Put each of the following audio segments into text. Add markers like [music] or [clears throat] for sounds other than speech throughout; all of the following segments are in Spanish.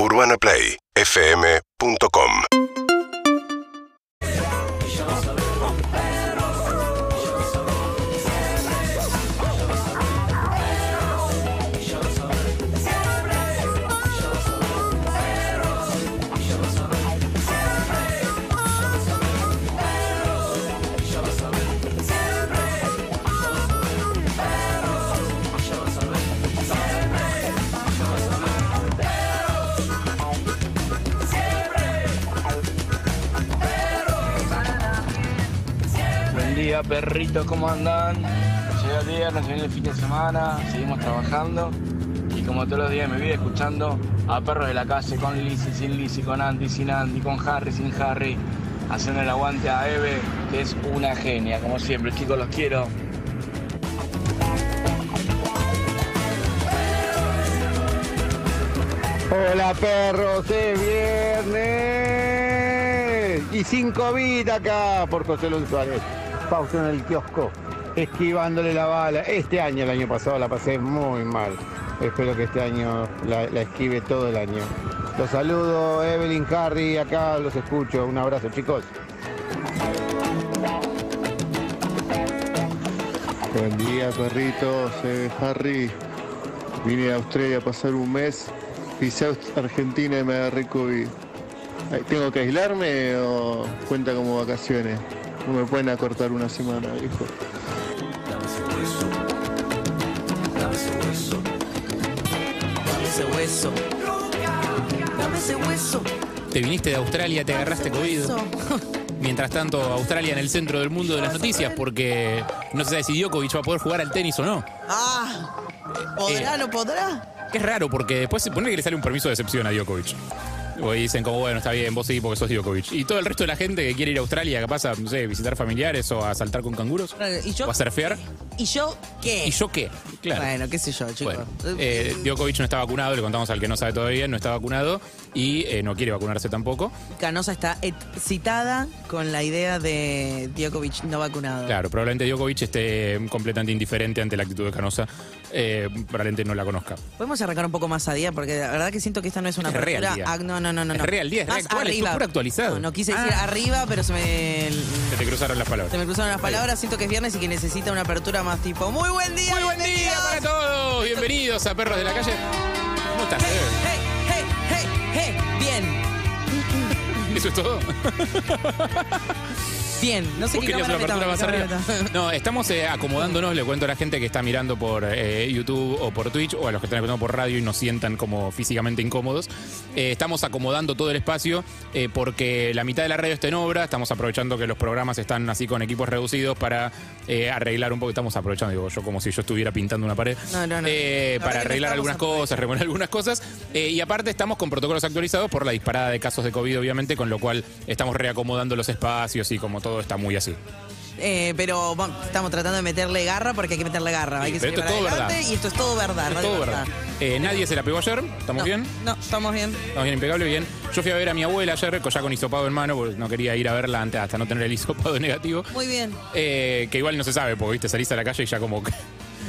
UrbanaPlayFM.com día, perritos, ¿cómo andan? Llega el viernes, viene el fin de semana, seguimos trabajando y como todos los días me voy escuchando a perros de la calle con Lizzy, sin Lizzy, con Andy, sin Andy, con Harry, sin Harry, haciendo el aguante a Eve, que es una genia, como siempre, chicos, los quiero. Hola perros, es viernes y sin COVID acá por José Luis Suárez. Pausa en el kiosco, esquivándole la bala. Este año, el año pasado la pasé muy mal. Espero que este año la, esquive todo el año. Los saludo, Evelyn, Harry, acá los escucho. Un abrazo chicos. Buen día, perritos. Eh, Harry, vine a Australia a pasar un mes. Pisé Argentina y me agarré COVID. ¿Tengo que aislarme o cuenta como vacaciones? No me pueden acortar una semana, hijo. ese hueso. Dame ese hueso. Te viniste de Australia, te agarraste COVID. [laughs] Mientras tanto, Australia en el centro del mundo de las noticias, porque no se sabe si Djokovic va a poder jugar al tenis o no. Ah, ¿podrá, Eh. no podrá? Es raro, porque después se pone que le sale un permiso de excepción a Djokovic. O dicen como, bueno, está bien, vos sí, porque sos Djokovic. Y todo el resto de la gente que quiere ir a Australia, capaz a, no sé, visitar familiares o a saltar con canguros. ¿Y yo? O a surfear. ¿Y yo qué? ¿Y yo qué? Claro. Bueno, qué sé yo, chicos. Bueno, eh, Djokovic no está vacunado, le contamos al que no sabe todavía, no está vacunado y eh, no quiere vacunarse tampoco. Canosa está excitada con la idea de Djokovic no vacunado. Claro, probablemente Djokovic esté completamente indiferente ante la actitud de Canosa. Eh, probablemente no la conozca. Podemos arrancar un poco más a día porque la verdad que siento que esta no es una Es real apertura. Ah, no, no, no, no. Es real día, es Más reactual, es arriba. súper actualizado. No, no quise decir Ah. arriba, pero se me, Se te cruzaron las palabras. se me cruzaron las palabras. Siento que es viernes y que necesita una apertura más tipo. Muy buen día, Muy buen día bienvenidos". para todos. Bienvenidos a Perros de la Calle. ¿Cómo estás? Hey, hey, hey, hey, hey. Bien, [laughs] ¿Eso es todo? [laughs] bien. No sé ¿Vos qué querías una cámara apertura más arriba? [laughs] No, estamos eh, acomodándonos, le cuento a la gente que está mirando por eh, YouTube o por Twitch o a los que están escuchando por radio y nos sientan como físicamente incómodos. Eh, estamos acomodando todo el espacio porque la mitad de la radio está en obra, estamos aprovechando que los programas están así con equipos reducidos para arreglar un poco, estamos aprovechando, digo yo como si yo estuviera pintando una pared, No, no, no. Eh, La para arreglar algunas cosas, remover algunas cosas. Y aparte estamos con protocolos actualizados por la disparada de casos de COVID, obviamente, con lo cual estamos reacomodando los espacios y como todo está muy así. Eh, pero bueno, estamos tratando de meterle garra porque hay que meterle garra. hay que pero esto es todo adelante verdad. Y esto es todo verdad. Es todo verdad. Eh, nadie se la pegó ayer, ¿estamos No, bien? No, estamos bien. Estamos bien, impecable, bien. Yo fui a ver a mi abuela ayer, ya con hisopado en mano, porque no quería ir a verla antes hasta no tener el hisopado [laughs] negativo. Muy bien. Eh, que igual no se sabe, porque viste, saliste a la calle y ya como que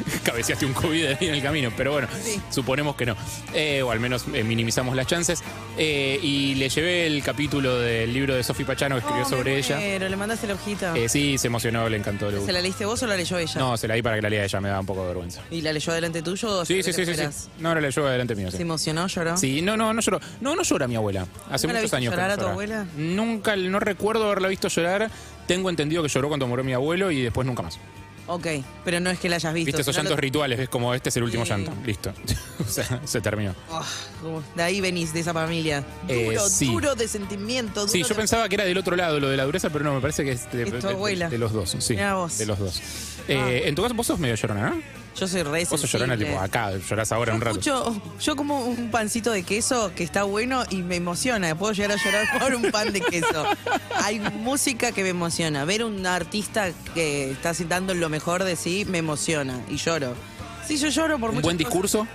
[laughs] cabeceaste un COVID ahí en el camino, pero bueno, Sí. suponemos que no. Eh, o al menos eh, minimizamos las chances. Eh, y le llevé el capítulo del libro de Sofi Pachano que escribió Oh, me sobre ella. muero, le mandaste la hojita. Eh, sí, se emocionó, le encantó. Le ¿Se la leíste vos o la leyó ella? No, se la di para que la lea ella, me da un poco de vergüenza. ¿Y la leyó delante tuyo o Sí, sí, sí, sí? No, la leyó adelante mío. sí. ¿Se emocionó, lloró? Sí, no, no, no lloró. No, no llora mi abuela. Hace ¿Nunca la muchos viste años que llorar no a tu llora. abuela? Nunca, no recuerdo haberla visto llorar. Tengo entendido que lloró cuando murió mi abuelo y después nunca más. Ok, pero no es que la hayas visto. Viste esos llantos lo- rituales, es como este es el último Sí. llanto. Listo. [laughs] o sea, se terminó. Ah, como- de ahí venís, de esa familia. Eh, Duro, sí. duro de sentimiento. Sí, duro yo de- pensaba que era del otro lado lo de la dureza, pero no, me parece que es de, de- de- los dos. Sí, vos. de los dos. Eh, En tu caso, vos sos medio llorona, ¿no? Yo soy re Vos sos llorona tipo acá, llorás ahora Yo un rato. escucho- yo como un pancito de queso que está bueno y me emociona. Puedo llegar a llorar [laughs] por un pan de queso. Hay música que me emociona. Ver un artista que está dando lo mejor de sí me emociona y lloro. Sí, yo lloro por Un muchas buen cosas. discurso.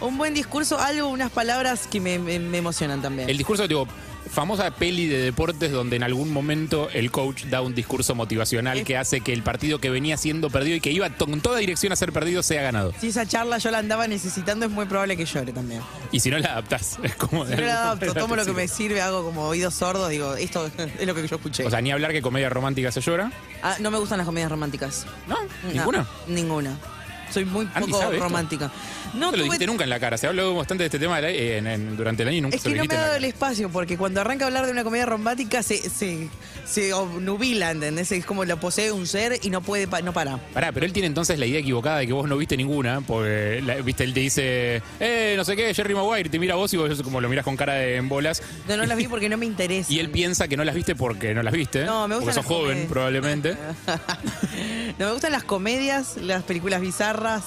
Un buen discurso, algo, unas palabras que me, me- me emocionan también. El discurso, digo, famosa peli de deportes donde en algún momento el coach da un discurso motivacional que hace que el partido que venía siendo perdido y que iba con toda dirección a ser perdido sea ganado. Si esa charla yo la andaba necesitando, es muy probable que llore también. Y si no la adaptás, [laughs] es como... Si no la adapto, tomo lo que me sirve. hago como oídos sordos, digo, esto [laughs] es lo que yo escuché. O sea, ni hablar que comedia romántica se llora. Ah, no me gustan las comedias románticas. ¿No? No, ¿Ninguna? Soy muy Andy poco sabe esto. romántica. No, No te lo tuve- dijiste nunca en la cara. Se habló bastante de este tema eh, en- en- durante el año y nunca Es se que lo no me dijiste ha en la dado el cara. espacio, porque cuando arranca a hablar de una comedia romántica se, se, se obnubila, ¿entendés? Es como lo posee un ser y no puede, pa- no para. Pará, pero él tiene entonces la idea equivocada de que vos no viste ninguna, porque, la- viste, él te dice, eh, no sé qué, Jerry Maguire, te mira a vos y vos como lo miras con cara de en bolas. No, no las vi porque no me interesa. Y él piensa que no las viste porque no las viste. No, me Porque gustan sos las joven, comedias. probablemente. [laughs] no, me gustan las comedias, las películas bizarras.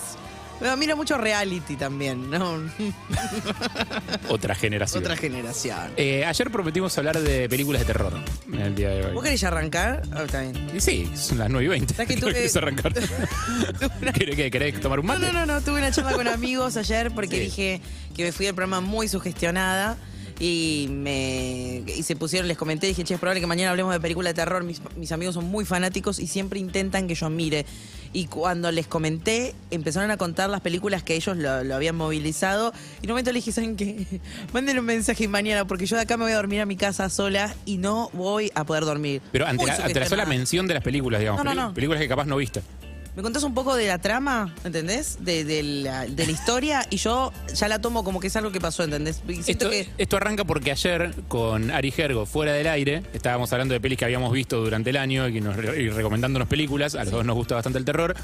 Pero miro mucho reality también, ¿no? [laughs] Otra generación. Otra generación. Eh, ayer prometimos hablar de películas de terror en el día de hoy. ¿Vos querés arrancar? Ah, está bien. Y sí, son las 9 y 20. ¿Sabes [laughs] que tuve- ¿Querés arrancar? [laughs] ¿Querés, qué, ¿Querés tomar un No, mate? no, no, no, tuve una charla con amigos ayer porque Sí. dije que me fui del programa muy sugestionada y me y se pusieron, les comenté, dije, che, es probable que mañana hablemos de película de terror. Mis, mis amigos son muy fanáticos y siempre intentan que yo mire. Y cuando les comenté, empezaron a contar las películas que ellos lo, lo habían movilizado. Y en un momento le dije, ¿saben qué? [laughs] Manden un mensaje mañana porque yo de acá me voy a dormir a mi casa sola y no voy a poder dormir. Pero ante la, ante la sola mención de las películas, digamos. No, no, peli- no. Películas que capaz no viste. Me contás un poco de la trama, ¿entendés? De, de la, de la historia y yo ya la tomo como que es algo que pasó, ¿entendés? Esto, que esto arranca porque ayer con Ari Gergo, fuera del aire, estábamos hablando de pelis que habíamos visto durante el año y, nos, y recomendándonos películas. A los dos nos gusta bastante el terror.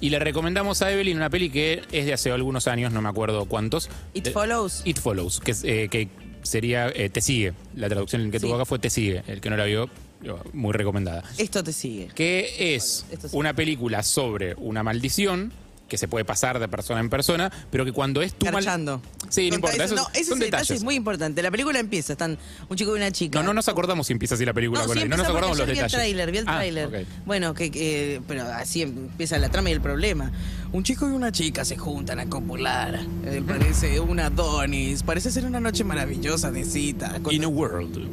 Y le recomendamos a Evelyn una peli que es de hace algunos años, no me acuerdo cuántos. It Eh, Follows. It Follows, que, eh, que sería eh, Te Sigue. La traducción que Sí. tuvo acá fue Te Sigue. El que no la vio, muy recomendada. Esto te sigue. Que es Esto una película sobre una maldición que se puede pasar de persona en persona, pero que cuando es tu mal... Garchando. Sí, no importa. eso- no, ese son detalle detalles. es muy importante. La película empieza, están un chico y una chica. No, no nos acordamos si empieza así la película No, con sí él. No nos acordamos los detalles. Vi el tráiler, vi el Ah, tráiler. Bueno, que, que- pero así empieza la trama y el problema. Un chico y una chica se juntan a copular. Eh, parece una Donis. Parece ser una noche maravillosa de cita. Cuando- In a world.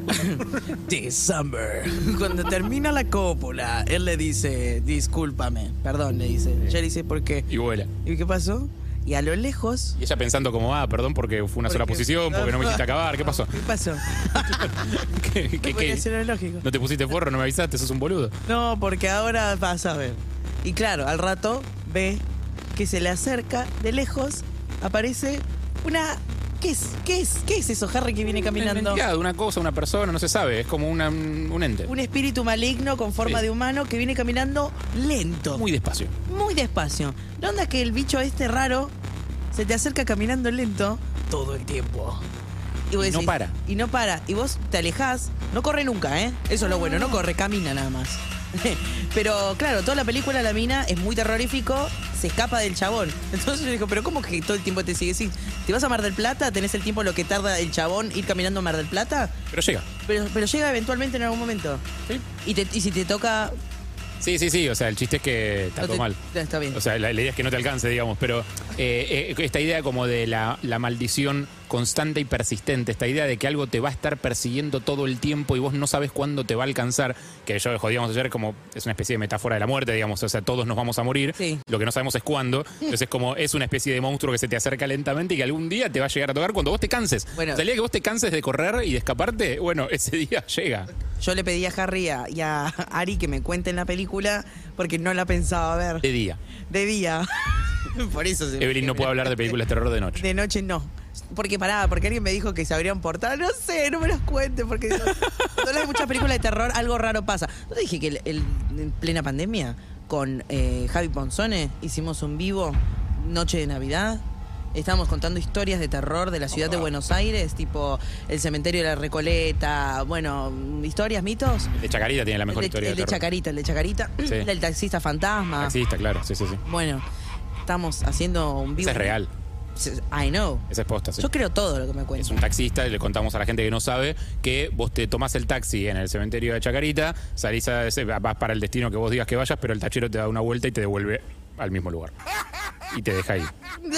[laughs] December. Cuando termina la cópula, él le dice, discúlpame, perdón, le dice. Ella dice, ¿por qué? Y vuela. ¿Y qué pasó? Y a lo lejos... Y ella pensando como, ah, perdón porque fue una sola posición, porque no me hiciste [laughs] acabar. ¿Qué pasó? ¿Qué pasó? [laughs] ¿Qué, qué- ser lógico. ¿No te pusiste forro? ¿No me avisaste? ¿Sos un boludo? No, porque ahora vas a ver. Y claro, al rato ve que se le acerca de lejos, aparece una... ¿Qué es? ¿Qué es? ¿Qué es eso, Harry, que viene caminando? Mentira, una cosa, una persona, no se sabe. Es como una- un ente. Un espíritu maligno con forma Sí. de humano que viene caminando lento. Muy despacio. muy despacio. La onda es que el bicho este raro se te acerca caminando lento todo el tiempo. vos Y no para. Y no para. Y vos te alejás. No corre nunca, ¿eh? Eso es lo bueno. No corre, camina nada más. [laughs] Pero claro, toda la película, la mina, es muy terrorífico. Se escapa del chabón. [laughs] Entonces yo digo, pero ¿cómo que todo el tiempo te sigue? Sí, ¿Te vas a Mar del Plata? ¿Tenés el tiempo lo que tarda el chabón ir caminando a Mar del Plata? Pero llega. Pero, pero llega eventualmente en algún momento. Sí. Y, te- y si te toca... Sí, sí, sí. O sea, el chiste es que está no todo te- mal. Está bien. O sea, la, la idea es que no te alcance, digamos, pero eh, eh, esta idea como de la, la maldición constante y persistente, esta idea de que algo te va a estar persiguiendo todo el tiempo y vos no sabes cuándo te va a alcanzar, que yo jodíamos ayer como es una especie de metáfora de la muerte, digamos, o sea, todos nos vamos a morir, Sí. lo que no sabemos es cuándo, [laughs] entonces es como es una especie de monstruo que se te acerca lentamente y que algún día te va a llegar a tocar cuando vos te canses. Bueno. o sea, el día que vos te canses de correr y de escaparte, bueno, ese día [laughs] llega. Yo le pedí a Harry a- y a [laughs] Ari que me cuenten la película porque no la pensaba ver. De día. De día. Por eso se Evelyn no puede hablar de películas de terror de noche. De noche no. Porque pará, porque alguien me dijo que se abrían portal. No sé, no me las cuente, porque cuando hay muchas películas de terror, algo raro pasa. ¿No te dije que el- el- en plena pandemia, con eh, Javi Ponzone, hicimos un vivo Noche de Navidad? Estábamos contando historias de terror de la ciudad de Buenos Aires, tipo el cementerio de la Recoleta, bueno, historias, mitos. De Chacarita tiene la mejor el de, historia el de de. Chacarita, el de Chacarita, [clears throat] Sí. el del taxista fantasma. Taxista, claro, sí, sí, sí. Bueno, estamos haciendo un vivo. Ese es real. I know. Esa es posta, sí. Yo creo todo lo que me Es cuentan. un taxista, y le contamos a la gente que no sabe que vos te tomás el taxi en el cementerio de Chacarita, salís a ese, vas para el destino que vos digas que vayas, pero el tachero te da una vuelta y te devuelve al mismo lugar. y te deja ahí. [laughs]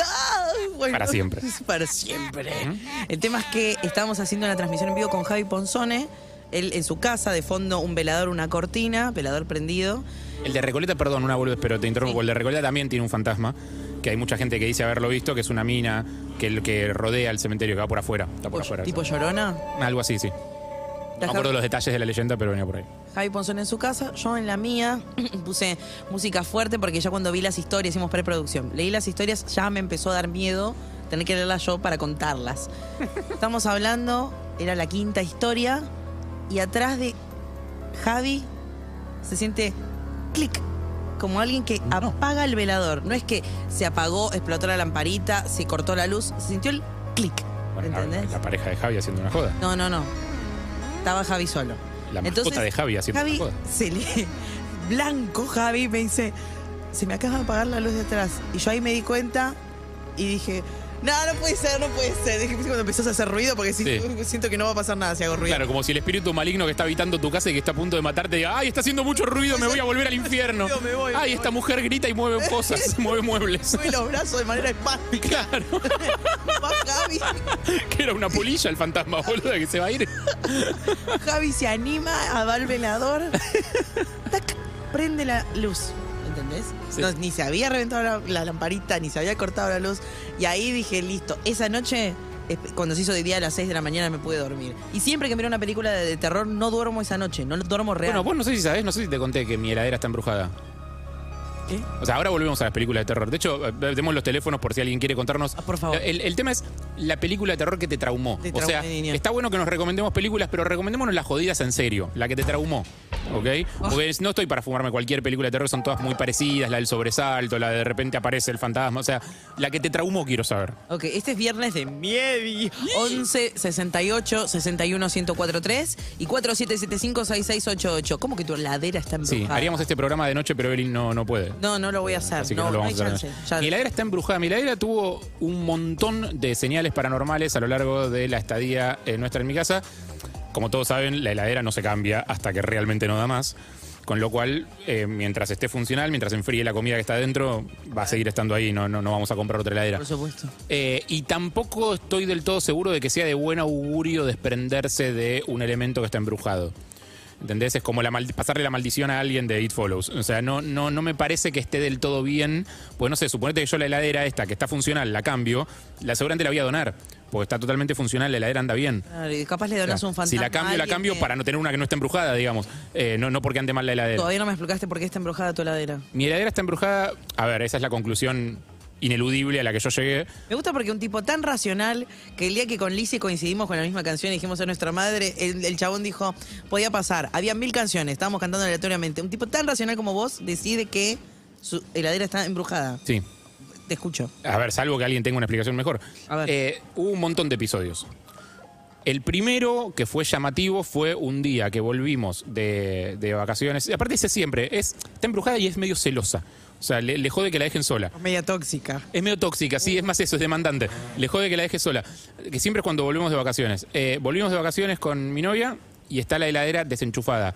Ah, bueno, Para siempre. [laughs] Para siempre. El tema es que estábamos haciendo una transmisión en vivo con Javi Ponzone. Él en su casa, de fondo un velador, una cortina, velador prendido. El de Recoleta, perdón, una boludez, pero te interrumpo. El de Recoleta también tiene un fantasma, que hay mucha gente que dice haberlo visto, que es una mina que, que rodea el cementerio, que va por afuera. Está por afuera. tipo llorona. Algo así, sí. No me acuerdo los detalles de la leyenda, pero venía por ahí. Javi Ponzón en su casa, yo en la mía [clears throat] puse música fuerte porque ya cuando vi las historias, hicimos preproducción, leí las historias, ya me empezó a dar miedo tener que leerlas yo para contarlas. [laughs] Estamos hablando, era la quinta historia, y atrás de Javi se siente clic, como alguien que apaga el velador. No es que se apagó, explotó la lamparita, se cortó la luz, se sintió el clic. Bueno, ¿Entendés? la pareja de Javi haciendo una joda. No, no, no. Estaba Javi solo. La mascota de Javi haciendo Javi una joda. se le... [laughs] Blanco Javi me dice, se me acaba de apagar la luz de atrás. Y yo ahí me di cuenta y dije, no, no puede ser, no puede ser. Dije, cuando empezó a hacer ruido porque si- Sí. siento que no va a pasar nada si hago ruido. Claro, como si el espíritu maligno que está habitando tu casa y que está a punto de matarte diga, ay, está haciendo mucho ruido, me voy a volver al infierno. [laughs] Me voy, me Ay, voy. esta mujer grita y mueve cosas, [laughs] mueve muebles. Mueve los brazos de manera espástica. Claro, [laughs] Va Javi, que era una polilla el fantasma, boludo, que se va a ir. Javi se anima a dar el velador. Tac, prende la luz. ¿Entendés? Sí. No, ni se había reventado la, la lamparita, ni se había cortado la luz. Y ahí dije, listo, esa noche, eh, cuando se hizo de día a las 6 de la mañana, me pude dormir. Y siempre que miro una película de, de terror, no duermo esa noche, no duermo real. Bueno, vos no sé si sabés, no sé si te conté que mi heladera está embrujada. ¿Qué? O sea, ahora volvemos a las películas de terror. De hecho, eh, demos los teléfonos por si alguien quiere contarnos. Ah, por favor. El, el tema es la película de terror que te traumó. Te o sea, niña. está bueno que nos recomendemos películas, pero recomendémonos las jodidas en serio. La que te traumó. ¿Ok? Porque no estoy para fumarme cualquier película de terror, son todas muy parecidas. La del sobresalto, la de de repente aparece el fantasma. O sea, la que te traumó quiero saber. Ok, este es viernes de Miedi. 11 68 61 1043 y 4775 6688. ¿Cómo que tu heladera está Sí, embrujada? haríamos este programa de noche, pero Evelyn no, no puede. No, no lo voy a hacer. Así que no, no, lo no vamos hay a hacer. chance. Ya- Mi heladera está embrujada. Mi heladera tuvo un montón de señales paranormales a lo largo de la estadía eh, nuestra en mi casa. Como todos saben, la heladera no se cambia hasta que realmente no da más. Con lo cual, eh, mientras esté funcional, mientras enfríe la comida que está dentro, va a seguir estando ahí. No, no, no vamos a comprar otra heladera. Por supuesto. Eh, y tampoco estoy del todo seguro de que sea de buen augurio desprenderse de un elemento que está embrujado. ¿Entendés? Es como la maldi- pasarle la maldición a alguien de It Follows. O sea, no, no, no me parece que esté del todo bien. Pues no sé, suponete que yo la heladera esta, que está funcional, la cambio, la seguramente la voy a donar. Porque está totalmente funcional, la heladera anda bien. Claro, y capaz le O sea, donas un fantasma. si la cambio, la cambio que- para no tener una que no esté embrujada, digamos. Eh, no, no porque ande mal la heladera. Todavía no me explicaste por qué está embrujada tu heladera. Mi heladera está embrujada. A ver, esa es la conclusión ineludible a la que yo llegué. Me gusta porque un tipo tan racional que el día que con Lizzie coincidimos con la misma canción y dijimos a nuestra madre, el, el chabón dijo, podía pasar. Había mil canciones, estábamos cantando aleatoriamente. Un tipo tan racional como vos decide que su heladera está embrujada. Sí. Te escucho. A ver, salvo que alguien tenga una explicación mejor. A ver. Eh, hubo un montón de episodios. El primero que fue llamativo fue un día que volvimos de, de vacaciones. Y aparte dice siempre, es, está embrujada y es medio celosa. O sea, le, le jode que la dejen sola. Media tóxica. Es medio tóxica, sí, es más eso, es demandante. Le jode que la deje sola. Que siempre es cuando volvemos de vacaciones. Eh, volvimos de vacaciones con mi novia y está la heladera desenchufada.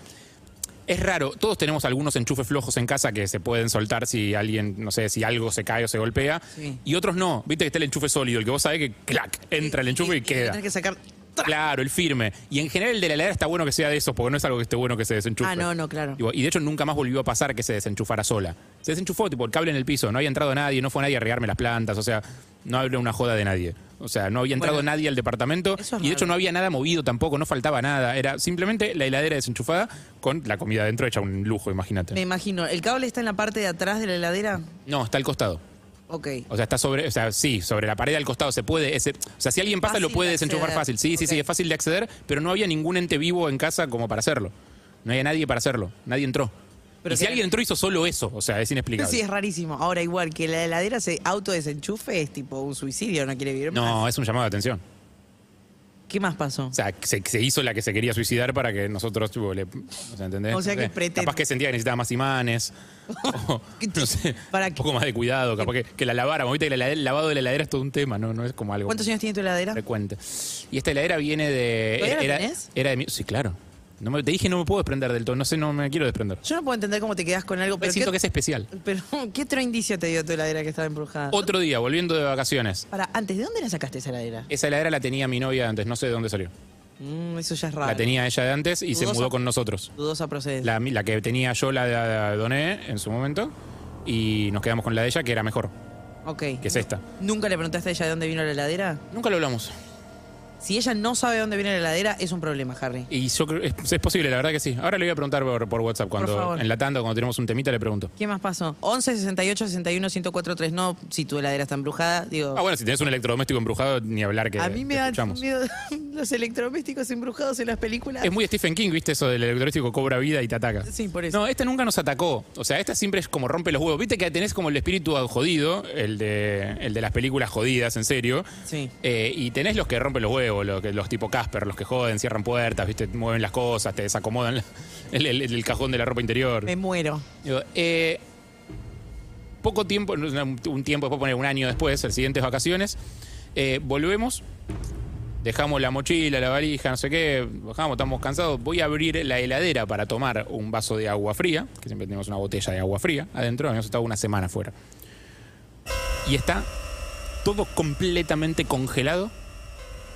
Es raro, todos tenemos algunos enchufes flojos en casa que se pueden soltar si alguien, no sé, si algo se cae o se golpea. Sí. Y otros no. Viste que está el enchufe sólido, el que vos sabés que clac, entra el enchufe y, queda. Tenés que sacar. Claro, el firme. Y en general el de la heladera está bueno que sea de esos, porque no es algo que esté bueno que se desenchufe. Ah, no, no, claro. Y de hecho nunca más volvió a pasar que se desenchufara sola. Se desenchufó, tipo, el cable en el piso, no había entrado nadie, no fue nadie a regarme las plantas, o sea, no había una joda de nadie. O sea, no había entrado Bueno, nadie al departamento eso es y de hecho raro. no había nada movido tampoco, no faltaba nada. Era simplemente la heladera desenchufada con la comida dentro hecha un lujo, imagínate. Me imagino. ¿El cable está en la parte de atrás de la heladera? No, está al costado. Ok. O sea, está sobre, o sea, sí, sobre la pared al costado se puede, ese, o sea, si alguien pasa Fácil lo puede de desenchufar acceder. fácil. Sí, sí, sí, es fácil de acceder, pero no había ningún ente vivo en casa como para hacerlo. No había nadie para hacerlo, nadie entró. Pero y si alguien entró hizo solo eso, o sea, es inexplicable. Sí, es rarísimo. Ahora, igual que la heladera se autodesenchufe es tipo un suicidio, no quiere vivir más. No, es un llamado de atención. ¿Qué más pasó? O sea, se, se hizo la que se quería suicidar para que nosotros, tipo, le, o sea, ¿entendés? O sea, que pretende- Capaz que sentía que necesitaba más imanes. [laughs] o, no sé, ¿Para un poco más de cuidado. Capaz que, que la laváramos. Viste que la- el lavado de la heladera es todo un tema, ¿no? No es como algo ¿Cuántos años tiene tu heladera? frecuente. Y esta heladera viene de... ¿Todavía la era, tenés? era de mi- Sí, claro. No me, te dije no me puedo desprender del todo, no sé, no me quiero desprender. Yo no puedo entender cómo te quedas con algo, pero, siento ¿qué, que es especial. [laughs] pero ¿qué otro indicio te dio tu heladera que estaba embrujada? Otro día, volviendo de vacaciones. Para, antes, ¿de dónde la sacaste esa heladera? Esa heladera la tenía mi novia antes, no sé de dónde salió. Mm, eso ya es raro. La tenía ella de antes y se mudó con nosotros. Dudosa procedencia. La, la que tenía yo la, la doné en su momento y nos quedamos con la de ella que era mejor, Ok. que es esta. ¿Nunca le preguntaste a ella de dónde vino la heladera? Nunca lo hablamos. Si ella no sabe de dónde viene la heladera, es un problema, Harry. Y yo creo, es, es posible, la verdad que sí. Ahora le voy a preguntar por, por WhatsApp cuando favor. en la tanda, cuando tenemos un temita, le pregunto. ¿Qué más pasó? 11 68 61 1043. No, si tu heladera está embrujada, digo. Ah, bueno, si tenés un electrodoméstico embrujado, ni hablar que a mí me dan miedo [laughs] los electrodomésticos embrujados en las películas. Es muy Stephen King, ¿viste? Eso del electrodoméstico cobra vida y te ataca. Sí, por eso. No, esta nunca nos atacó. O sea, esta siempre es como rompe los huevos. Viste que tenés como el espíritu jodido, el de, el de las películas jodidas, en serio. Sí. Eh, y tenés los que rompen los huevos, los, que- los tipo Casper, los que joden, cierran puertas, ¿viste? mueven las cosas, te desacomodan [laughs] el, el- el cajón de la ropa interior. Me muero. Eh, poco tiempo, un tiempo, después poner un año después, las siguientes vacaciones, eh, volvemos, dejamos la mochila, la valija, no sé qué, bajamos, estamos cansados, voy a abrir la heladera para tomar un vaso de agua fría, que siempre tenemos una botella de agua fría adentro, habíamos estado una semana afuera. Y está todo completamente congelado,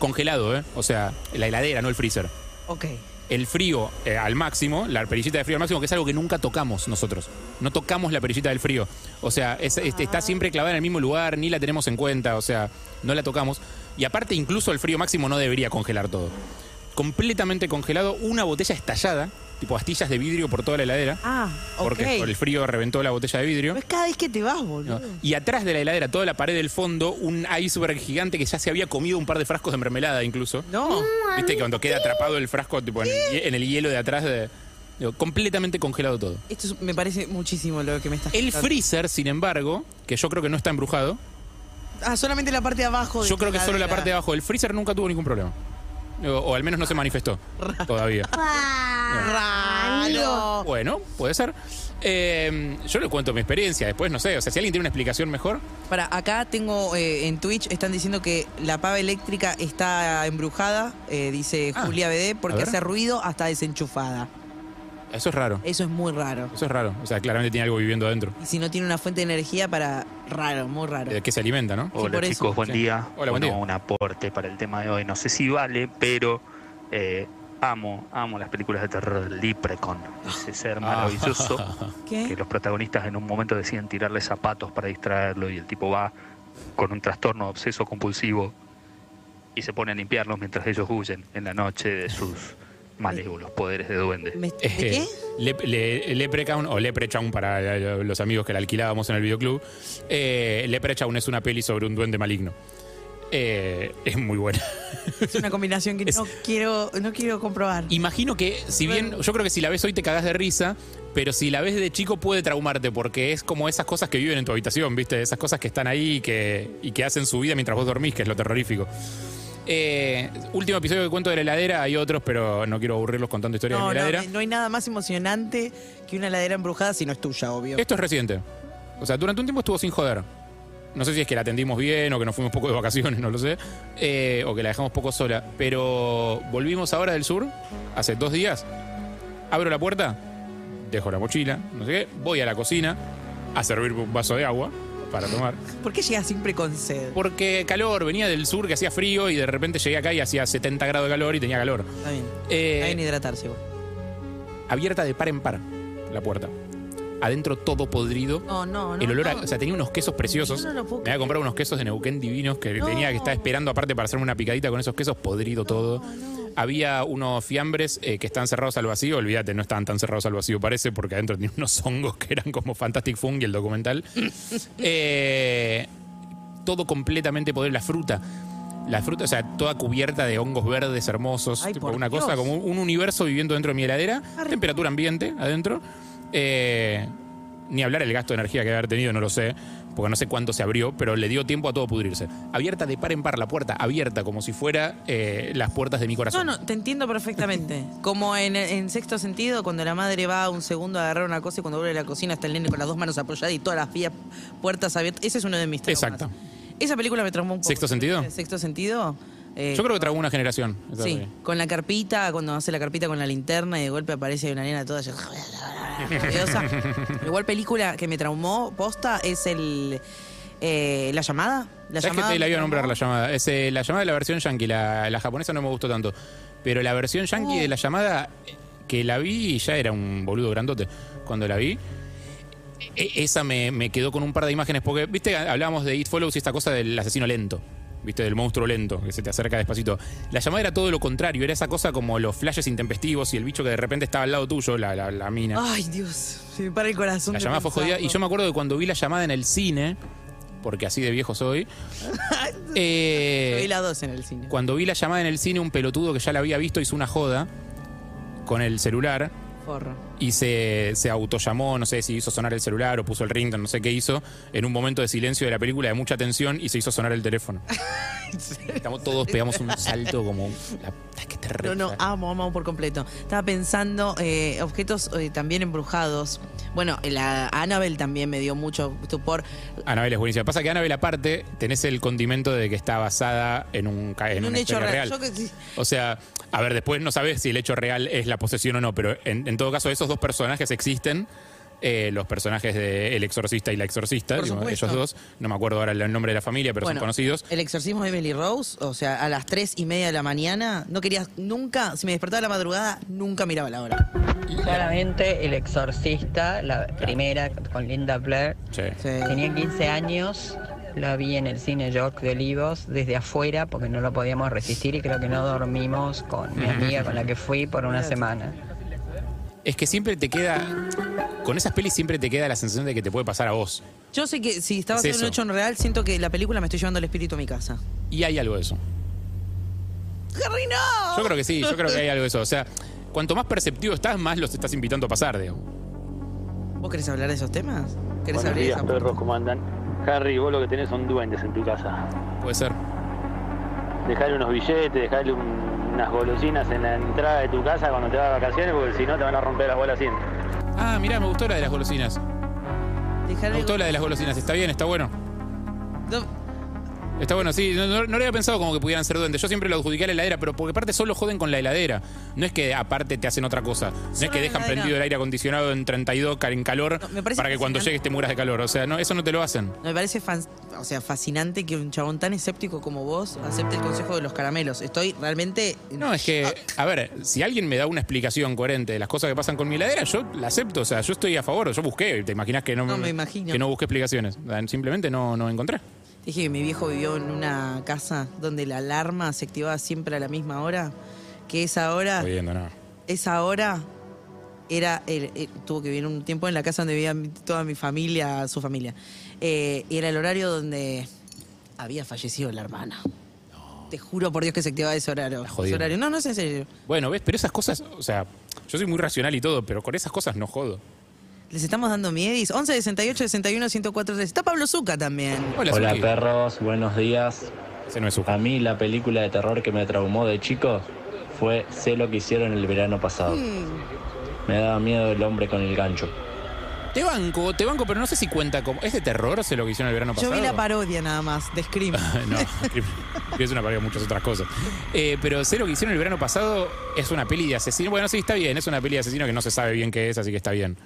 congelado, ¿eh? O sea, la heladera, no el freezer Ok. el frío eh, al máximo, la perillita de frío al máximo, que es algo que nunca tocamos nosotros. No tocamos la perillita del frío. O sea, es- es- está siempre clavada en el mismo lugar, ni la tenemos en cuenta, o sea, no la tocamos. Y aparte, incluso el frío máximo no debería congelar todo. Completamente congelado, una botella estallada, tipo astillas de vidrio por toda la heladera, Ah, ok. porque por el frío reventó la botella de vidrio. Es cada vez que te vas, boludo. ¿no? Y atrás de la heladera, toda la pared del fondo, un iceberg gigante que ya se había comido un par de frascos de mermelada incluso. No. Viste que cuando queda atrapado el frasco tipo, en, el, en el hielo de atrás, de, completamente congelado todo. Esto es- me parece muchísimo lo que me estás El contando. freezer, sin embargo, que yo creo que no está embrujado, Ah, solamente la parte de abajo. de yo creo que solo la parte de abajo del freezer nunca tuvo ningún problema. O, o al menos no se manifestó todavía. [laughs] Raro. Bueno, puede ser. Eh, yo le cuento mi experiencia después, no sé. O sea, si alguien tiene una explicación mejor, Para, acá tengo eh, en Twitch, están diciendo que la pava eléctrica está embrujada, eh, dice Ah, Julia BD, a porque ver. hace ruido hasta desenchufada. Eso es raro. Eso es muy raro. Eso es raro. O sea, claramente tiene algo viviendo adentro. Y si no tiene una fuente de energía para... Raro, muy raro. De que se alimenta, ¿no? Hola eso. chicos, buen Sí. día. Hola, buen Bueno, día. Un aporte para el tema de hoy. No sé si vale, pero eh, amo, amo las películas de terror del Leprechaun. Ese ser maravilloso [laughs] que los protagonistas en un momento deciden tirarle zapatos para distraerlo y el tipo va con un trastorno obseso compulsivo y se pone a limpiarlos mientras ellos huyen en la noche de sus malévolos poderes de duende. ¿De qué? Le- Leprechaun, o Leprechaun para eh, los amigos que la alquilábamos en el videoclub. Eh, Leprechaun es una peli sobre un duende maligno. Eh, es muy buena. Es una combinación que [laughs] Es- no quiero no quiero comprobar. Imagino que, si bien, yo creo que si la ves hoy te cagás de risa, pero si la ves de chico puede traumarte, porque es como esas cosas que viven en tu habitación, ¿viste? Esas cosas que están ahí y que, y que hacen su vida mientras vos dormís, que es lo terrorífico. Eh, último episodio que cuento de la heladera, hay otros, pero no quiero aburrirlos contando historias No, de mi no, heladera. no hay nada más emocionante que una heladera embrujada si no es tuya, obvio. Esto es reciente. O sea, durante un tiempo estuvo sin joder. No sé si es que la atendimos bien o que nos fuimos poco de vacaciones, no lo sé. Eh, o que la dejamos poco sola. Pero volvimos ahora del sur, hace dos días. Abro la puerta, dejo la mochila, no sé qué. Voy a la cocina a servir un vaso de agua para tomar. ¿Por qué llegas siempre con sed? Porque calor, venía del sur que hacía frío y de repente llegué acá y hacía 70 grados de calor y tenía calor. Está bien. Eh, Está bien hidratarse. igual. abierta de par en par la puerta. Adentro todo podrido. No, no, no. El olor, a- no. o sea, tenía unos quesos preciosos. Yo no lo puedo Me había comprado unos quesos de Neuquén divinos que tenía que estar esperando aparte para hacerme una picadita con esos quesos, podrido todo. Había unos fiambres eh, que están cerrados al vacío, olvídate, no estaban tan cerrados al vacío, parece, porque adentro tenía unos hongos que eran como Fantastic Fungi, el documental. [laughs] Eh, todo completamente podrido, la fruta. La fruta, o sea, toda cubierta de hongos verdes hermosos. Ay, tipo, por una Dios. cosa como un universo viviendo dentro de mi heladera. Temperatura ambiente adentro. Eh, ni hablar el gasto de energía que haber tenido, no lo sé, porque no sé cuánto se abrió, pero le dio tiempo a todo pudrirse. Abierta de par en par, la puerta abierta, como si fuera eh, las puertas de mi No, corazón. no, te entiendo perfectamente. [laughs] Como en, en sexto sentido, cuando la madre va un segundo a agarrar una cosa y cuando vuelve a la cocina está el nene con las dos manos apoyadas y todas las vías, puertas abiertas. Ese es uno de mis traumas. Exacto. Esa película me traumó un poco. ¿Sexto sentido? Sexto sentido. Eh, Yo creo que tragó una generación. Sí, con la carpita, cuando hace la carpita con la linterna y de golpe aparece una nena toda [laughs] Igual película que me traumó, posta, es el eh, La llamada. La ¿Sabes que llamada te la iba a nombrar la llamada? Es, eh, la llamada de la versión yankee, la, la japonesa no me gustó tanto. Pero la versión yankee Oh. de la llamada, que la vi y ya era un boludo grandote cuando la vi. e- Esa me, me quedó con un par de imágenes, porque, viste, hablábamos de It Follows y esta cosa del asesino lento, viste, del monstruo lento, que se te acerca despacito. La llamada era todo lo contrario, era esa cosa como los flashes intempestivos y el bicho que de repente estaba al lado tuyo, la, la, la mina. Ay, Dios, se me para el corazón. La de llamada fue jodida. Y yo me acuerdo de cuando vi la llamada en el cine, porque así de viejo soy. [laughs] Yo eh, vi la dos en el cine. cuando vi la llamada en el cine, un pelotudo que ya la había visto hizo una joda con el celular Forro. y se, se autollamó, no sé si hizo sonar el celular o puso el ringtone, no sé qué hizo, en un momento de silencio de la película de mucha tensión y se hizo sonar el teléfono. [laughs] Estamos todos pegamos un salto como la que te No, no, amo, amo por completo. Estaba pensando, eh, objetos eh, también embrujados. Bueno, la Annabelle también me dio mucho estupor. Annabelle es buenísima. Pasa que Annabelle aparte tenés el condimento de que está basada en un en, En un hecho real. real. Yo que sí. O sea, a ver, después no sabes si el hecho real es la posesión o no, pero en, en todo caso esos dos personajes existen. Eh, los personajes de El Exorcista y La Exorcista, Por supuesto. ellos dos. No me acuerdo ahora el nombre de la familia, pero Bueno, son conocidos. El exorcismo de Emily Rose, o sea, a las tres y media de la mañana, no quería nunca, si me despertaba a la madrugada, nunca miraba la hora. Claramente, El Exorcista, la primera con Linda Blair, Sí. Sí. tenía 15 años, la vi en el cine York de Olivos desde afuera porque no lo podíamos resistir y creo que no dormimos con mi amiga con la que fui por una semana. Es que siempre te queda. Con esas pelis siempre te queda la sensación de que te puede pasar a vos. Yo sé que si estaba Es haciendo un eso. hecho en real, siento que la película me estoy llevando el espíritu a mi casa. Y hay algo de eso. ¡Harry, no! Yo creo que sí, yo creo que hay algo de eso. O sea, cuanto más perceptivo estás, más los estás invitando a pasar, digo. ¿Vos querés hablar de esos temas? ¿Querés Buenos abrir días, esa perros? ¿cómo andan? Harry, vos lo que tenés son duendes en tu casa. Puede ser. Dejale unos billetes, dejale un- unas golosinas en la entrada de tu casa cuando te vas de vacaciones, porque si no te van a romper las bolas siempre. Ah, mirá, me gustó la de las golosinas. Me gustó la de las golosinas. Está bien, está bueno. No, Está bueno, sí. No, no- no lo había pensado como que pudieran ser duendes. Yo siempre lo adjudiqué a la heladera, pero porque aparte solo joden con la heladera. No es que aparte te hacen otra cosa. No es que dejan prendido el aire acondicionado en 32 car- en calor No, para que cuando llegues te mueras de calor. O sea, no, eso no te lo hacen. Me parece fan- o sea, fascinante que un chabón tan escéptico como vos acepte el consejo de los caramelos. Estoy realmente. No, es que, a ver, si alguien me da una explicación coherente de las cosas que pasan con mi heladera, yo la acepto. O sea, yo estoy a favor. Yo busqué. ¿Te imaginas que no, No, me imagino. Que no busqué explicaciones. Simplemente no, no encontré. Dije que mi viejo vivió en una casa donde la alarma se activaba siempre a la misma hora. Que esa hora, Estoy viendo, no. esa hora era. el- el- tuvo que vivir un tiempo en la casa donde vivía toda mi familia, su familia. Eh, y era el horario donde había fallecido la hermana. Te juro por Dios que se activaba ese horario. Ese horario. No, no es en serio. Bueno, ¿ves? Pero esas cosas, o sea, yo soy muy racional y todo, pero con esas cosas no jodo. Les estamos dando miedis. 11 68 61 104 Está Pablo Zuca también. Hola, perros, buenos días. Ese no es su A mí la película de terror que me traumó de chico fue Sé lo que hicieron el verano pasado. Me daba miedo el hombre con el gancho. Te banco, te banco, pero no sé si cuenta como. ¿Es de terror? ¿Se lo que hicieron el verano Yo pasado? vi la parodia nada más, de Scream. [laughs] no, [laughs] que es una parodia de muchas otras cosas. Eh, pero sé lo que hicieron el verano pasado es una peli de asesino. Bueno, sí, está bien, es una peli de asesino que no se sabe bien qué es, así que está bien.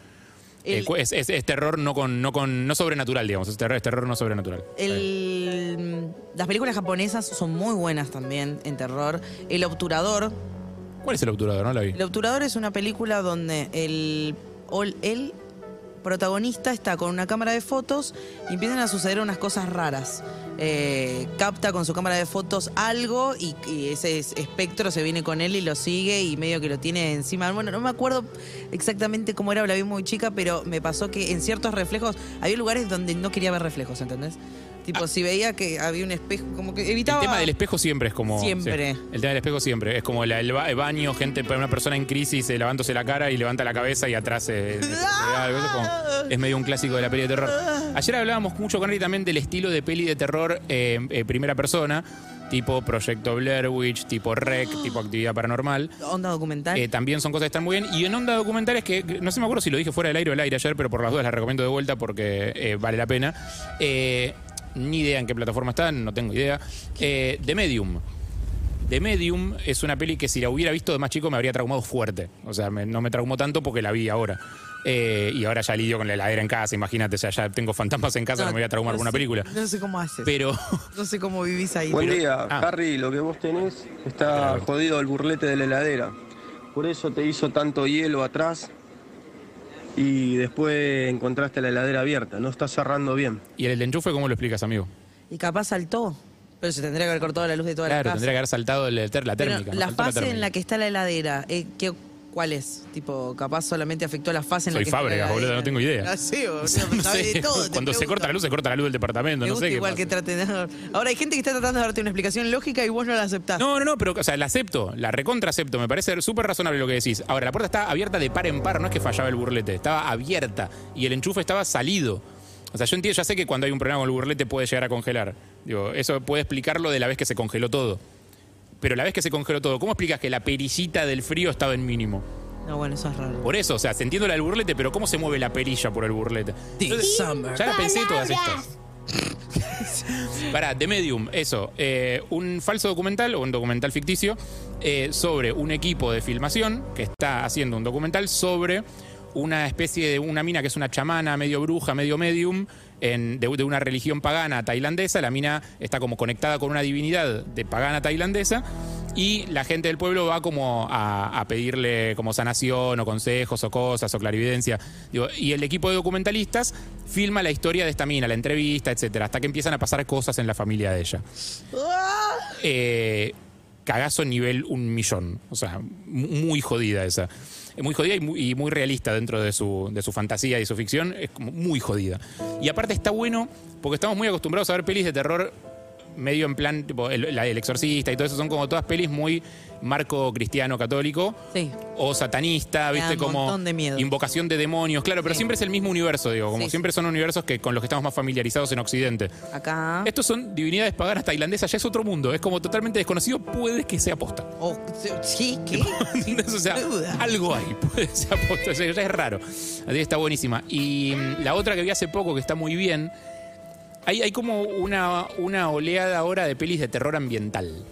El- es, es- es terror no con, no con, no sobrenatural, digamos. Es terror, es terror no sobrenatural. El- las películas japonesas son muy buenas también en terror. El Obturador. ¿Cuál es el obturador? No la vi. El Obturador es una película donde el, el protagonista está con una cámara de fotos y empiezan a suceder unas cosas raras. Eh, capta con su cámara de fotos algo y, y ese es- espectro se viene con él y lo sigue y medio que lo tiene encima. Bueno, no me acuerdo exactamente cómo era, la vi muy chica, pero me pasó que en ciertos reflejos había lugares donde no quería ver reflejos, ¿entendés? Tipo, si veía que había un espejo, como que evitaba... El tema del espejo siempre es como. Siempre. sí. el tema del espejo siempre. Es como la- el, ba- el baño, gente, una persona en crisis eh, lavándose la cara y levanta la cabeza y atrás eh, se ve algo. Eso es, como- es medio un clásico de la peli de terror. Ayer hablábamos mucho con Ari también del estilo de peli de terror eh, eh, primera persona, tipo Proyecto Blair Witch, tipo Rec, tipo Actividad Paranormal. Onda documental. Eh, también son cosas que están muy bien. Y en onda documentales que, que no sé me acuerdo si lo dije fuera del aire o el aire ayer, pero por las dudas la recomiendo de vuelta porque eh, vale la pena. Eh, ni idea en qué plataforma están, no tengo idea. Eh, The Medium. The Medium es una peli que si la hubiera visto de más chico me habría traumado fuerte. O sea, me- no me traumó tanto porque la vi ahora. Eh, y ahora ya lidio con la heladera en casa, imagínate, o sea, ya tengo fantasmas en casa, no, me voy a traumar no por una sé- película. No sé cómo haces. Pero, No sé cómo vivís ahí. Buen pero- día, Ah. Harry. Lo que vos tenés está jodido el burlete de la heladera. Por eso te hizo tanto hielo atrás y después encontraste la heladera abierta. No está cerrando bien. ¿y el enchufe cómo lo explicas, amigo? Y capaz saltó. Pero se tendría que haber cortado la luz de toda la Claro, casa. tendría que haber saltado el- la térmica. la fase en térmica. la que está la heladera, eh, ¿qué, ¿cuál es? Tipo, capaz solamente afectó la fase en Soy la que Fábregas, boludo, no tengo idea. Ah, sí, boludo, [laughs] No sé, de todo, te cuando se pregunto. corta la luz, se corta la luz del departamento, Me no gusta sé qué igual pasa. que traten. Ahora hay gente que está tratando de darte una explicación lógica y vos no la aceptás. No, no, no, pero, o sea, la acepto, la recontra acepto, me parece súper razonable lo que decís. Ahora, la puerta estaba abierta de par en par, no es que fallaba el burlete, estaba abierta y el enchufe estaba salido. O sea, yo entiendo, ya sé que cuando hay un problema con el burlete puede llegar a congelar. Digo, eso puede explicarlo de la vez que se congeló todo. Pero la vez que se congeló todo, ¿cómo explicas que la perillita del frío estaba en mínimo? No, bueno, eso es raro. Por eso, o sea, se entiende la del burlete, pero ¿cómo se mueve la perilla por el burlete? Entonces, Summer. ya la pensé todas estas. [laughs] Pará, The Medium, eso. eh, un falso documental o un documental ficticio eh, sobre un equipo de filmación que está haciendo un documental sobre una especie de una mina que es una chamana, medio bruja, medio medium, en- de, de una religión pagana tailandesa. La mina está como conectada con una divinidad de pagana tailandesa. Y la gente del pueblo va como a, a pedirle como sanación o consejos o cosas o clarividencia. Digo, y el equipo de documentalistas filma la historia de esta mina, la entrevista, etcétera, hasta que empiezan a pasar cosas en la familia de ella. Eh, cagazo nivel un millón. O sea, mu- muy jodida esa. Muy jodida y muy, y muy realista dentro de su, de su fantasía y su ficción. Es como muy jodida. Y aparte está bueno porque estamos muy acostumbrados a ver pelis de terror medio en plan, tipo, el, la- el exorcista y todo eso son como todas pelis muy marco cristiano católico Sí. o satanista, viste, un como montón de miedo. invocación de demonios, claro, pero Sí. siempre es el mismo universo, digo, como Sí, siempre son universos que con los que estamos más familiarizados en Occidente. Acá. Estos son divinidades paganas tailandesas, ya es otro mundo, es como totalmente desconocido, puede que sea posta. Oh, sí, ¿qué? [laughs] O sea, duda. algo hay, puede ser aposta, o sea, ya es raro. Así que está buenísima. Y mm, la otra que vi hace poco, que está muy bien, hay, hay como una, una oleada ahora de pelis de terror ambiental,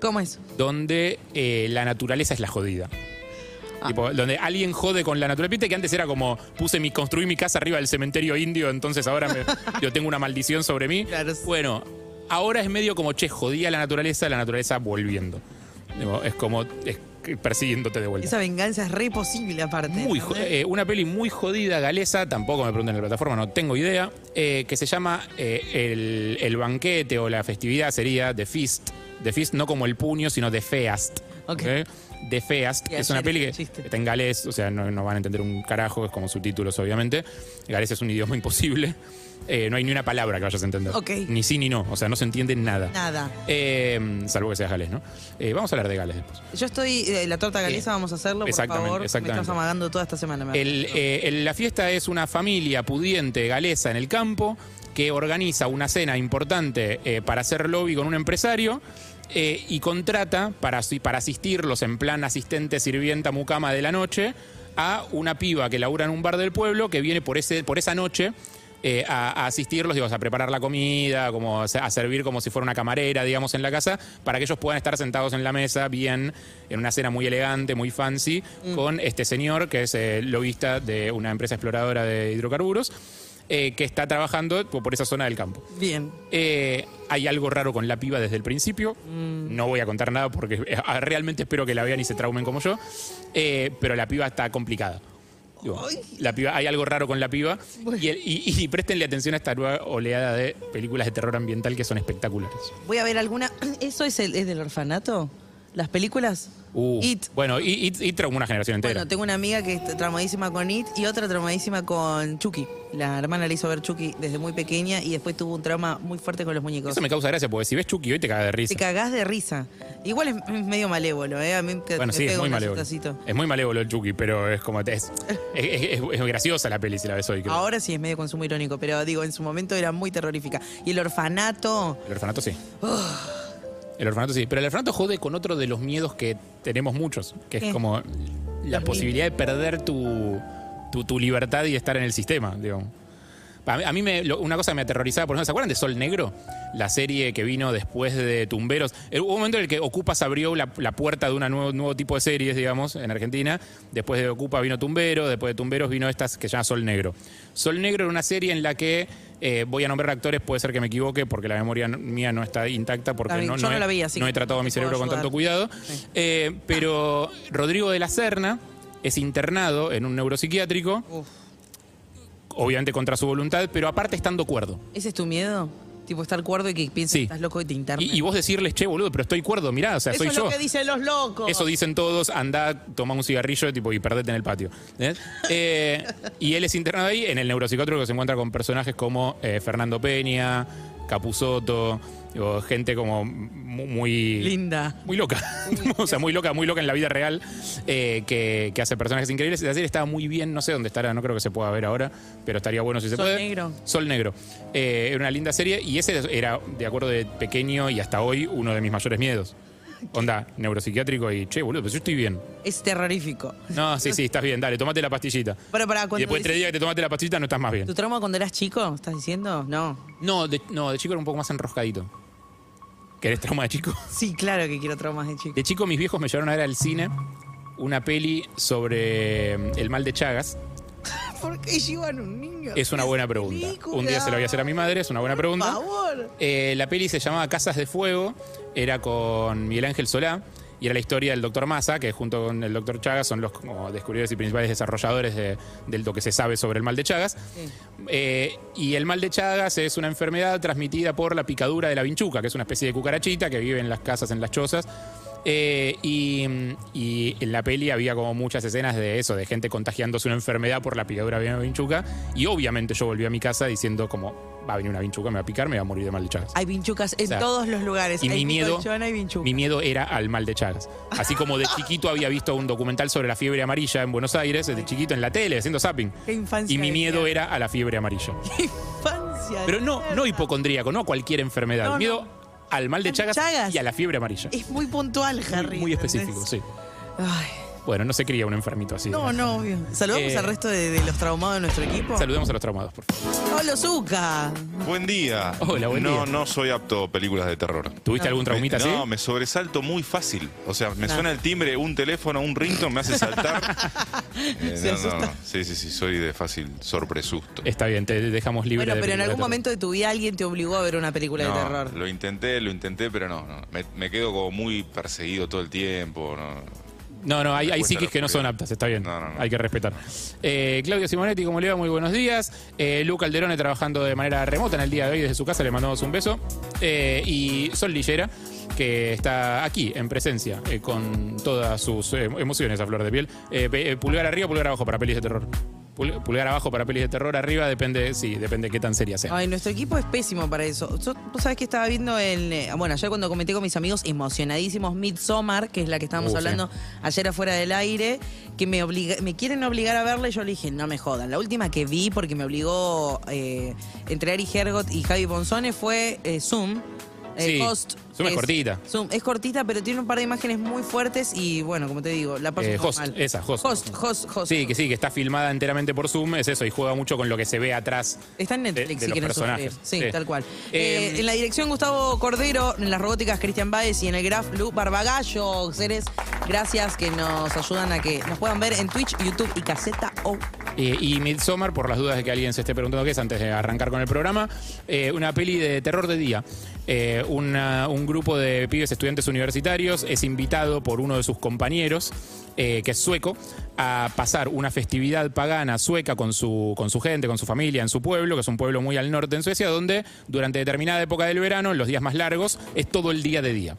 ¿Cómo es? donde eh, la naturaleza es la jodida. Ah. Tipo, donde alguien jode con la naturaleza. Viste que antes era como puse mi, construí mi casa arriba del cementerio indio, entonces ahora me- [laughs] yo tengo una maldición sobre mí. Claro. Bueno, ahora es medio como, che, jodía la naturaleza, la naturaleza volviendo. Digo, es como es persiguiéndote de vuelta. Esa venganza es re posible aparte. Muy ¿entendés? eh, una peli muy jodida galesa, tampoco me pregunten en la plataforma, no tengo idea, eh, que se llama eh, el, el banquete o la festividad sería The Feast. The Feast no como el puño, sino The Feast. Ok. ¿ok? The Feast. Y Es una peli que chiste. está en galés, o sea, no, no van a entender un carajo, es como subtítulos, obviamente. Galés es un idioma imposible. Eh, no hay ni una palabra que vayas a entender. Ok. Ni sí ni no, o sea, no se entiende nada. Nada. Eh, salvo que seas galés, ¿no? Eh, vamos a hablar de Gales después. Yo estoy. eh, la torta galesa, vamos a hacerlo, por exactamente, favor. exactamente. Me estás amagando toda esta semana. me El, eh, el- la fiesta es una familia pudiente galesa en el campo que organiza una cena importante eh, para hacer lobby con un empresario eh, y contrata para, asi- para asistirlos en plan asistente, sirvienta, mucama de la noche a una piba que labura en un bar del pueblo que viene por, ese, por esa noche eh, a, a asistirlos, digo, a preparar la comida, como a se- a servir como si fuera una camarera, digamos, en la casa, para que ellos puedan estar sentados en la mesa, bien, en una cena muy elegante, muy fancy, con este señor, que es el lobista de una empresa exploradora de hidrocarburos, eh, que está trabajando por esa zona del campo. Bien. Eh, hay algo raro con la piba desde el principio. No voy a contar nada porque eh, realmente espero que la vean y se traumen como yo. Eh, pero la piba está complicada. La piba, hay algo raro con la piba. Y, el- y- y préstenle atención a esta nueva oleada de películas de terror ambiental que son espectaculares. Voy a ver alguna. [clears throat] ¿Eso es, el, es del orfanato? ¿Las películas? Uh, It. Bueno, y- y traumó una generación entera. Bueno, tengo una amiga que está traumadísima con It y otra traumadísima con Chucky. La hermana le hizo ver Chucky desde muy pequeña y después tuvo un trauma muy fuerte con los muñecos. Eso me causa gracia porque si ves Chucky hoy te cagas de risa. Te cagás de risa. Igual es, es medio malévolo, ¿eh? A mí que Bueno, me sí, es muy malévolo. asustacito. Es muy malévolo el Chucky, pero es como. Es, es, es- es graciosa la peli si la ves hoy. creo. Ahora sí es medio consumo irónico, pero digo, en su momento era muy terrorífica. Y el orfanato. El orfanato sí. El orfanato sí. Pero el orfanato jode con otro de los miedos que tenemos muchos, que es como la posibilidad de perder tu, tu, tu libertad y estar en el sistema, digamos. A mí, a mí me, lo- una cosa que me aterrorizaba, por ejemplo, ¿se acuerdan de Sol Negro? La serie que vino después de Tumberos. Hubo un momento en el que Ocupas abrió la, la puerta de un nuevo, nuevo tipo de series, digamos, en Argentina. Después de Ocupa vino Tumbero, después de Tumberos vino estas que se llama Sol Negro. Sol Negro era una serie en la que, eh, voy a nombrar actores, puede ser que me equivoque porque la memoria no- mía no está intacta, porque no, yo no he, vi, no he tratado a mi cerebro con tanto cuidado. Eh, pero Rodrigo de la Serna es internado en un neuropsiquiátrico Uf. obviamente contra su voluntad, pero aparte estando cuerdo. ¿Ese es tu miedo? Tipo, estar cuerdo y que pienses Sí. que estás loco y te internen. Y, y vos decirles, che, boludo, pero estoy cuerdo, mirá, o sea, Eso soy es yo. lo que dicen los locos. Eso dicen todos, anda, toma un cigarrillo tipo, y perdete en el patio. ¿entendés? Eh, y él es internado ahí en el neuropsicótico que se encuentra con personajes como eh, Fernando Peña, Capuzoto, o gente como mu- muy... Linda. Muy loca, [laughs] o sea, muy loca, muy loca en la vida real, eh, que, que hace personajes increíbles. La serie estaba muy bien, no sé dónde estará, no creo que se pueda ver ahora, pero estaría bueno si se Sol puede. Negro. Sol Negro. Eh, era una linda serie y ese era, de acuerdo de pequeño y hasta hoy, uno de mis mayores miedos. Onda, neuropsiquiátrico y, che, boludo, pero yo estoy bien. Es terrorífico. No, sí, sí, estás bien, dale, tomate la pastillita. Pero para Y después de tres días que te tomaste la pastillita no estás más bien. ¿Tu trauma cuando eras chico? ¿Estás diciendo? No. No, de, no, de chico era un poco más enroscadito. ¿Querés trauma de chico? [laughs] Sí, claro que quiero traumas de chico. De chico mis viejos me llevaron a ver al cine una peli sobre mm, el mal de Chagas. [laughs] ¿Por qué llevan un niño? Es una buena pregunta. Un día se la voy a hacer a mi madre, es una buena pregunta. Por favor. Eh, la peli se llamaba Casas de Fuego, era con Miguel Ángel Solá y era la historia del doctor Massa, que junto con el doctor Chagas son los como, descubridores y principales desarrolladores de, de lo que se sabe sobre el mal de Chagas. Eh, y el mal de Chagas es una enfermedad transmitida por la picadura de la vinchuca, que es una especie de cucarachita que vive en las casas, en las chozas. Eh, y, y en la peli había como muchas escenas de eso, de gente contagiándose una enfermedad por la picadura de una vinchuca. Y obviamente yo volví a mi casa diciendo como, va a venir una vinchuca, me va a picar, me va a morir de mal de Chagas. Hay vinchucas en O sea, todos los lugares. y hay mi miedo-. Mi miedo era al mal de Chagas. Así como de [laughs] chiquito había visto un documental sobre la fiebre amarilla en Buenos Aires, de chiquito en la tele, haciendo zapping. Qué infancia Y mi miedo mierda. era a la fiebre amarilla. [laughs] Qué infancia. Pero no, no hipocondríaco, no a cualquier enfermedad. No, no. Al mal de Chagas, Chagas. y a la fiebre amarilla. Es muy puntual, Harry. Muy específico, ¿entendés? sí. Ay, Bueno, no se cría un enfermito así. no, no, obvio. Saludamos Eh, al resto de, de los traumados de nuestro equipo. Saludemos a los traumados, por favor. Hola, Zuka. Buen día. Hola, buen no, día. no soy apto a películas de terror. ¿Tuviste algún traumita Me- así? No, me sobresalto muy fácil. O sea, me No. suena el timbre, un teléfono, un ringtone, me hace saltar. [laughs] Eh, Se no, no, asusta. no. Sí, sí, sí, soy de fácil sorpresusto. Está bien, te dejamos libre Bueno, de pero en algún de momento de tu vida alguien te obligó a ver una película de No, terror. Lo intenté, lo intenté, pero no, no. Me, me quedo como muy perseguido todo el tiempo. No. No, no, hay, psiquis que no son aptas, está bien. No, no, no. Hay que respetar. Eh, Claudio Simonetti, ¿cómo le va? Muy buenos días. Eh, Lu Calderone trabajando de manera remota en el día de hoy desde su casa, le mandamos un beso. Eh, y Sol Lillera, que está aquí, en presencia, eh, con todas sus eh, emociones a flor de piel. Pulgar arriba, pulgar abajo para pelis de terror. Pul- Pulgar abajo para pelis de terror, arriba depende, sí, depende de qué tan seria sea. Ay, nuestro equipo es pésimo para eso. Yo, Vos sabés que estaba viendo el. eh, Bueno, ayer cuando comenté con mis amigos emocionadísimos Midsommar, que es la que estábamos Uh, sí. hablando ayer afuera del aire, que me obliga, me quieren obligar a verla y yo le dije, no me jodan. La última que vi, porque me obligó eh, entre Ari Hergot y Javi Bonzone, fue eh, Zoom. eh, Sí, Host, Zoom es cortita. Zoom es cortita, pero tiene un par de imágenes muy fuertes y bueno, como te digo, la paso Eh, host, mal. esa, host. Host, host, host. Sí, que sí, que está filmada enteramente por Zoom, es eso, y juega mucho con lo que se ve atrás. Está en Netflix de- de si los personajes. Sí, Sí. tal cual. Eh, Eh, en la dirección Gustavo Cordero, en las robóticas Cristian Baez y en el graph Lu Barbagallo. Seres, gracias que nos ayudan a que nos puedan ver en Twitch, YouTube y Caseta O. Eh, y Midsommar, por las dudas de que alguien se esté preguntando qué es, antes de arrancar con el programa, eh, una peli de terror de día. Una- un grupo de pibes estudiantes universitarios es invitado por uno de sus compañeros, eh, que es sueco, a pasar una festividad pagana sueca con su, con su gente, con su familia, en su pueblo, que es un pueblo muy al norte en Suecia, donde durante determinada época del verano, en los días más largos, es todo el día de día.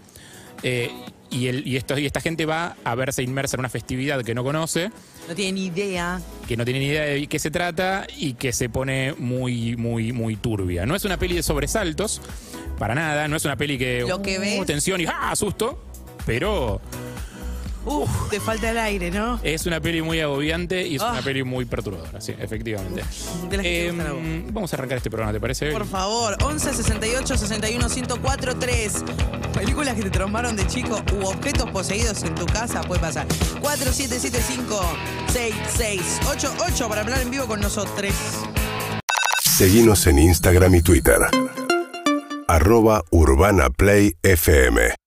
Eh, y, el- y esto- y esta gente va a verse inmersa en una festividad que no conoce, No tiene ni idea. que no tiene ni idea de qué se trata y que se pone muy, muy, muy turbia. No es una peli de sobresaltos, para nada, no es una peli que... Lo que uh, ves- tensión y ¡ah! susto, pero Uf, te falta el aire, ¿no? es una peli muy agobiante y es Ah. una peli muy perturbadora, sí, efectivamente. De las que te Eh, gustan a vos. vamos a arrancar este programa, ¿te parece? Por favor, 11 68 61 1043 3. Películas que te traumaron de chico u objetos poseídos en tu casa, puede pasar. 4775 6688 para hablar en vivo con nosotros. Seguimos en Instagram y Twitter. Arroba Urbana Play FM.